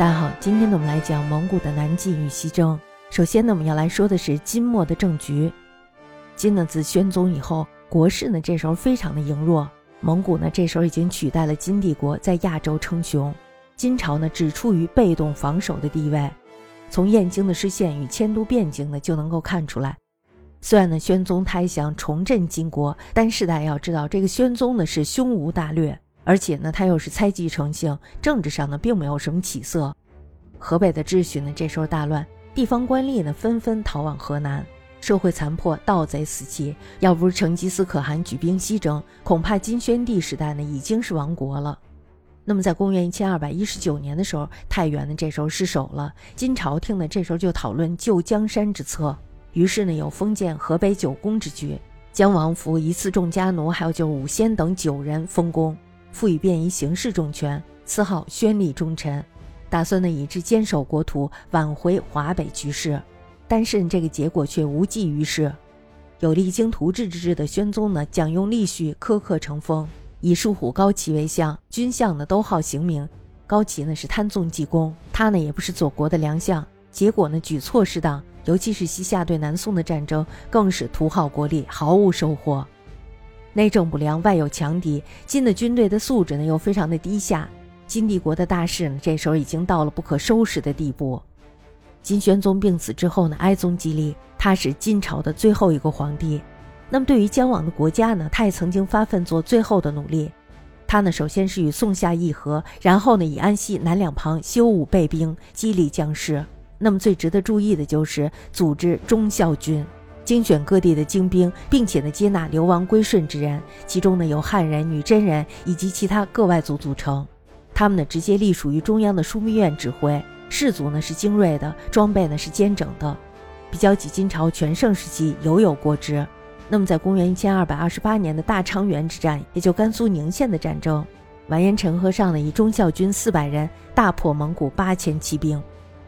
大家好，今天呢我们来讲蒙古的南进与西征。首先呢我们要来说的是金末的政局。金呢自宣宗以后，国势呢这时候非常的羸弱，蒙古呢这时候已经取代了金帝国在亚洲称雄，金朝呢只处于被动防守的地位。从燕京的失陷与迁都汴京呢就能够看出来。虽然呢宣宗他想重振金国，但是大家要知道这个宣宗呢是胸无大略。而且呢，他又是猜忌成性，政治上呢并没有什么起色。河北的秩序呢这时候大乱，地方官吏呢纷纷逃往河南，社会残破，盗贼四起。要不是成吉思可汗举兵西征，恐怕金宣帝时代呢已经是亡国了。那么在公元一千二百一十九年的时候，太原呢这时候失守了，金朝廷呢这时候就讨论救江山之策，于是呢有封建河北九公之举，将王府一次众家奴，还有就五仙等九人封公。赋予便衣行事重权，赐号宣力忠臣，打算呢以之坚守国土，挽回华北局势。但是这个结果却无济于事。有励精图治之志的宣宗呢，讲用吏序，苛刻成风，以树虎高齐为相，军相呢都好刑名。高齐呢是贪纵济公，他呢也不是左国的良相，结果呢举措失当，尤其是西夏对南宋的战争，更是图耗国力，毫无收获。内政不良，外有强敌，金的军队的素质呢又非常的低下，金帝国的大势呢这时候已经到了不可收拾的地步。金宣宗病死之后呢，哀宗继立，他是金朝的最后一个皇帝。那么对于将亡的国家呢，他也曾经发奋做最后的努力。他呢首先是与宋夏议和，然后呢以安西南两旁修武备兵，激励将士。那么最值得注意的就是组织忠孝军。精选各地的精兵，并且呢接纳流亡归顺之人，其中呢有汉人、女真人以及其他各外族组成。他们呢直接隶属于中央的枢密院指挥，士卒呢是精锐的，装备呢是坚整的，比较起金朝全盛时期犹有过之。那么在公元一千二百二十八年的大昌原之战，也就甘肃宁县的战争，完颜陈和尚呢以忠孝军四百人大破蒙古八千骑兵，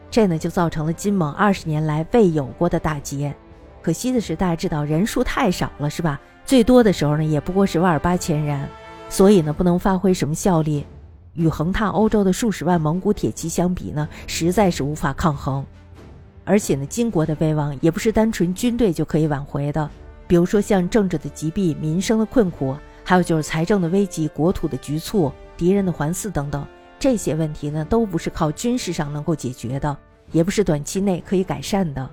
这呢就造成了金蒙二十年来未有过的大捷。可惜的是，大家知道人数太少了，是吧？最多的时候呢，也不过是万儿八千人，所以呢，不能发挥什么效力。与横踏欧洲的数十万蒙古铁骑相比呢，实在是无法抗衡。而且呢，金国的威望也不是单纯军队就可以挽回的。比如说像政治的疾弊、民生的困苦，还有就是财政的危机、国土的局促、敌人的环伺等等，这些问题呢，都不是靠军事上能够解决的，也不是短期内可以改善的。